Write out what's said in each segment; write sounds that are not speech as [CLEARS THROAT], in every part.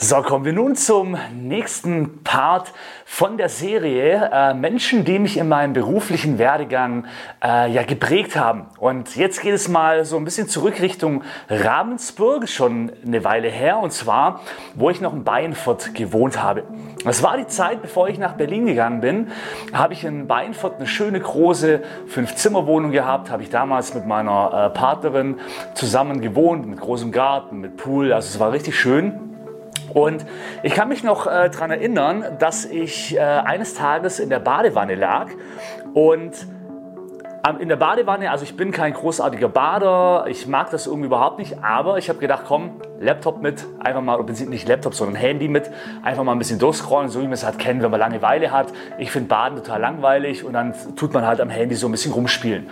So, kommen wir nun zum nächsten Part von der Serie äh, Menschen, die mich in meinem beruflichen Werdegang äh, ja geprägt haben. Und jetzt geht es mal so ein bisschen zurück Richtung Ravensburg, schon eine Weile her, und zwar, wo ich noch in Bayernfurt gewohnt habe. Das war die Zeit, bevor ich nach Berlin gegangen bin, habe ich in Bayernfurt eine schöne große Fünf-Zimmer-Wohnung gehabt, habe ich damals mit meiner äh, Partnerin zusammen gewohnt, mit großem Garten, mit Pool, also es war richtig schön. Und ich kann mich noch äh, daran erinnern, dass ich äh, eines Tages in der Badewanne lag und in der Badewanne, also ich bin kein großartiger Bader, ich mag das irgendwie überhaupt nicht, aber ich habe gedacht, komm, Laptop mit, einfach mal, nicht Laptop, sondern Handy mit, einfach mal ein bisschen durchscrollen, so wie man es halt kennt, wenn man Langeweile hat. Ich finde Baden total langweilig und dann tut man halt am Handy so ein bisschen rumspielen.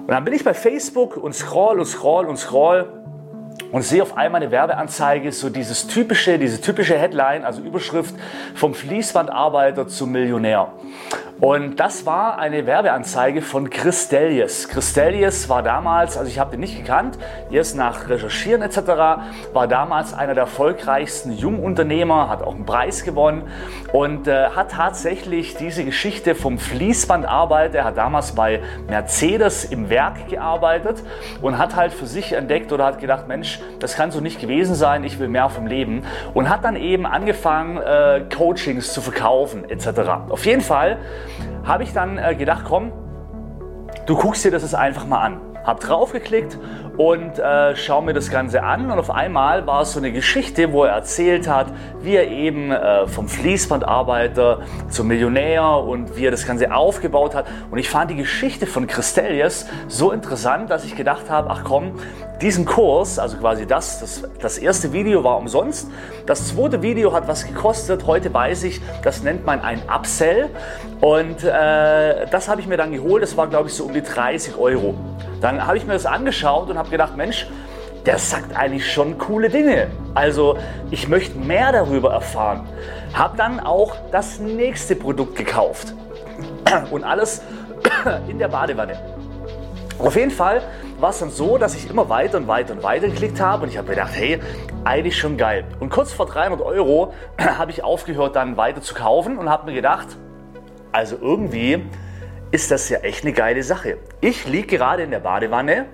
Und dann bin ich bei Facebook und scroll und scroll und scroll und sehe auf einmal eine Werbeanzeige, so dieses typische, diese typische Headline, also Überschrift vom Fließbandarbeiter zum Millionär. Und das war eine Werbeanzeige von Chris Delius. Chris Delius war damals, also ich habe den nicht gekannt, erst nach Recherchieren etc., war damals einer der erfolgreichsten Jungunternehmer, hat auch einen Preis gewonnen und äh, hat tatsächlich diese Geschichte vom Fließbandarbeiter, er hat damals bei Mercedes im Werk gearbeitet und hat halt für sich entdeckt oder hat gedacht, Mensch, das kann so nicht gewesen sein, ich will mehr vom Leben und hat dann eben angefangen, äh, Coachings zu verkaufen etc. Auf jeden Fall habe ich dann äh, gedacht, komm, du guckst dir das einfach mal an. Hab draufgeklickt und äh, schaue mir das Ganze an und auf einmal war es so eine Geschichte, wo er erzählt hat, wie er eben äh, vom Fließbandarbeiter zum Millionär und wie er das Ganze aufgebaut hat. Und ich fand die Geschichte von Christelius so interessant, dass ich gedacht habe, ach komm, diesen Kurs, also quasi das, das, das erste Video war umsonst. Das zweite Video hat was gekostet. Heute weiß ich, das nennt man ein Upsell. Und äh, das habe ich mir dann geholt. Das war, glaube ich, so um die 30 Euro. Dann habe ich mir das angeschaut und habe gedacht, Mensch, der sagt eigentlich schon coole Dinge. Also ich möchte mehr darüber erfahren. Habe dann auch das nächste Produkt gekauft. [CLEARS THROAT] Und alles [CLEARS THROAT] in der Badewanne. Auf jeden Fall war es dann so, dass ich immer weiter und weiter und weiter geklickt habe und ich habe gedacht, hey, eigentlich schon geil. Und kurz vor 300 Euro [CLEARS THROAT] habe ich aufgehört, dann weiter zu kaufen und habe mir gedacht, also irgendwie ist das ja echt eine geile Sache. Ich liege gerade in der Badewanne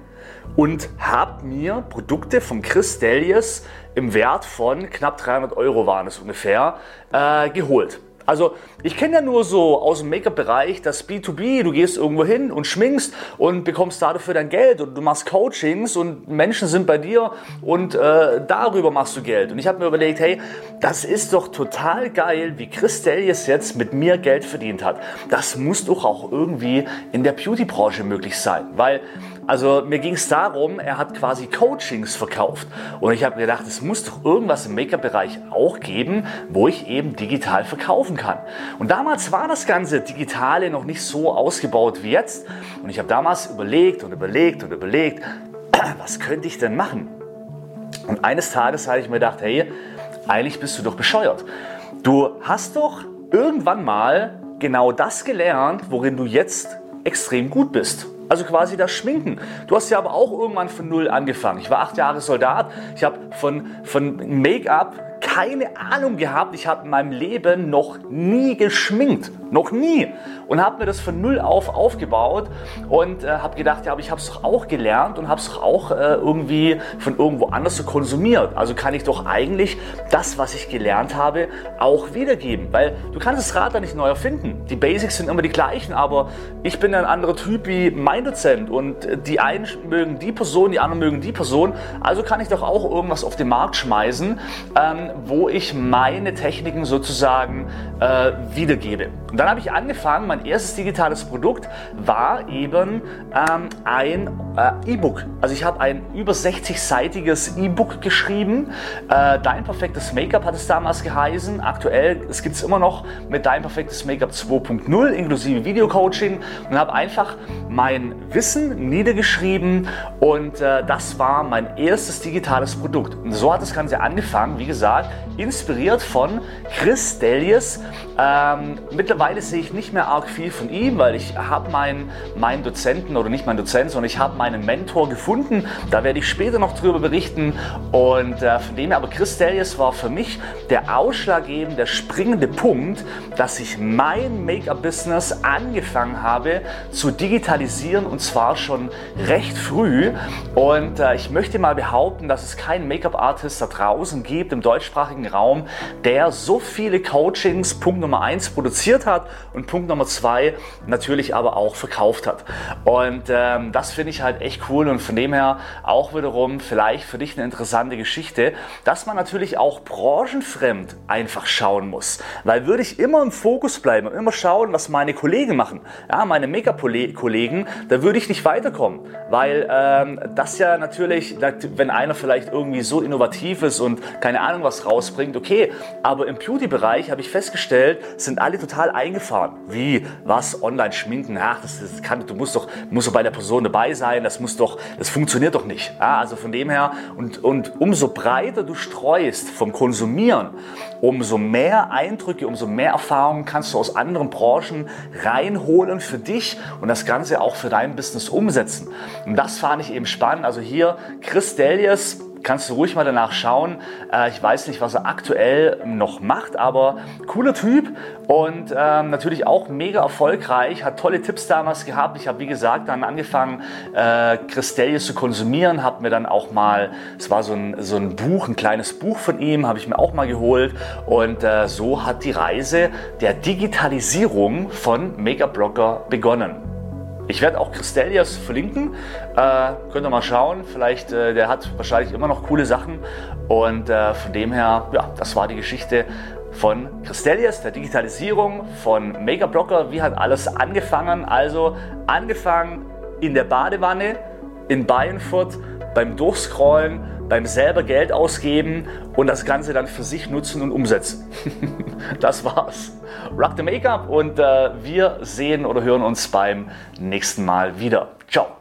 und habe mir Produkte von Chris Delius im Wert von knapp 300 Euro waren es ungefähr äh, geholt. Also ich kenne ja nur so aus dem Make-up-Bereich das B2B, du gehst irgendwo hin und schminkst und bekommst dafür dein Geld und du machst Coachings und Menschen sind bei dir und äh, darüber machst du Geld. Und ich habe mir überlegt, hey, das ist doch total geil, wie Chris Delius jetzt mit mir Geld verdient hat. Das muss doch auch irgendwie in der Beauty-Branche möglich sein, weil also mir ging es darum, er hat quasi Coachings verkauft. Und ich habe gedacht, es muss doch irgendwas im Make-up-Bereich auch geben, wo ich eben digital verkaufen kann. Und damals war das ganze Digitale noch nicht so ausgebaut wie jetzt. Und ich habe damals überlegt und überlegt und überlegt, [CLEARS THROAT] was könnte ich denn machen? Und eines Tages habe ich mir gedacht, hey, eigentlich bist du doch bescheuert. Du hast doch irgendwann mal genau das gelernt, worin du jetzt extrem gut bist. Also quasi das Schminken. Du hast ja aber auch irgendwann von Null angefangen. Ich war acht Jahre Soldat. Ich habe von, von Make-up keine Ahnung gehabt. Ich habe in meinem Leben noch nie geschminkt. Noch nie. Und habe mir das von Null auf aufgebaut und äh, habe gedacht, ja, aber ich habe es auch gelernt und habe es auch äh, irgendwie von irgendwo anders so konsumiert. Also kann ich doch eigentlich das, was ich gelernt habe, auch wiedergeben. Weil du kannst das Rad da nicht neu erfinden. Die Basics sind immer die gleichen, aber ich bin ein anderer Typ wie mein Dozent und die einen mögen die Person, die anderen mögen die Person. Also kann ich doch auch irgendwas auf den Markt schmeißen, ähm, wo ich meine Techniken sozusagen äh, wiedergebe. Und dann habe ich angefangen, mein erstes digitales Produkt war eben ähm, ein äh, E-Book. Also ich habe ein über 60-seitiges E-Book geschrieben. Äh, Dein perfektes Make-up hat es damals geheißen. Aktuell, es gibt es immer noch mit Dein perfektes Make-up 2.0 inklusive Video-Coaching und habe einfach mein Wissen niedergeschrieben und äh, das war mein erstes digitales Produkt. Und so hat das Ganze angefangen, wie gesagt, gesagt, inspiriert von Chris Delius. Ähm, mittlerweile sehe ich nicht mehr arg viel von ihm, weil ich habe meinen, meinen Dozenten, oder nicht meinen Dozenten, sondern ich habe meinen Mentor gefunden. Da werde ich später noch drüber berichten. Und äh, von dem her, aber Chris Delius war für mich der ausschlaggebende, der springende Punkt, dass ich mein Make-up-Business angefangen habe zu digitalisieren und zwar schon recht früh. Und äh, ich möchte mal behaupten, dass es keinen Make-up-Artist da draußen gibt im deutschsprachigen Raum, der so viele Coachings, Punkt Nummer eins, produziert hat und Punkt Nummer zwei natürlich aber auch verkauft hat. Und ähm, das finde ich halt echt cool und von dem her auch wiederum vielleicht für dich eine interessante Geschichte, dass man natürlich auch branchenfremd einfach schauen muss. Weil würde ich immer im Fokus bleiben und immer schauen, was meine Kollegen machen, ja, meine Make-up-Kollegen, da würde ich nicht weiterkommen. Weil ähm, das ja natürlich, wenn einer vielleicht irgendwie so innovativ ist und keine Ahnung was rausbringt, okay, aber im Beauty-Bereich habe ich festgestellt, sind alle total eingefahren. Wie, was, online schminken, ach, das, das kann, du musst doch, musst doch bei der Person dabei sein, das muss doch, das funktioniert doch nicht. Ja, also von dem her, und, und umso breiter du streust vom Konsumieren, umso mehr Eindrücke, umso mehr Erfahrungen kannst du aus anderen Branchen reinholen für dich und das Ganze auch für dein Business umsetzen. Und das fand ich eben spannend. Also hier Chris Delius, kannst du ruhig mal danach schauen. Äh, ich weiß nicht, was er aktuell noch macht, aber cooler Typ und ähm, natürlich auch mega erfolgreich, hat tolle Tipps damals gehabt. Ich habe, wie gesagt, dann angefangen, äh, zu konsumieren, habe mir dann auch mal, es war so ein, so ein Buch, ein kleines Buch von ihm, habe ich mir auch mal geholt und äh, so hat die Reise der Digitalisierung von Mega-Blogger begonnen. Ich werde auch Christelias verlinken. Äh, könnt ihr mal schauen. Vielleicht, äh, der hat wahrscheinlich immer noch coole Sachen. Und äh, von dem her, ja, das war die Geschichte von Christelias, der Digitalisierung, von Megablocker. Wie hat alles angefangen? Also angefangen in der Badewanne, in Bayernfurt, beim Durchscrollen, beim selber Geld ausgeben und das Ganze dann für sich nutzen und umsetzen. [LAUGHS] das war's. Rock the Make-up und äh, wir sehen oder hören uns beim nächsten Mal wieder. Ciao.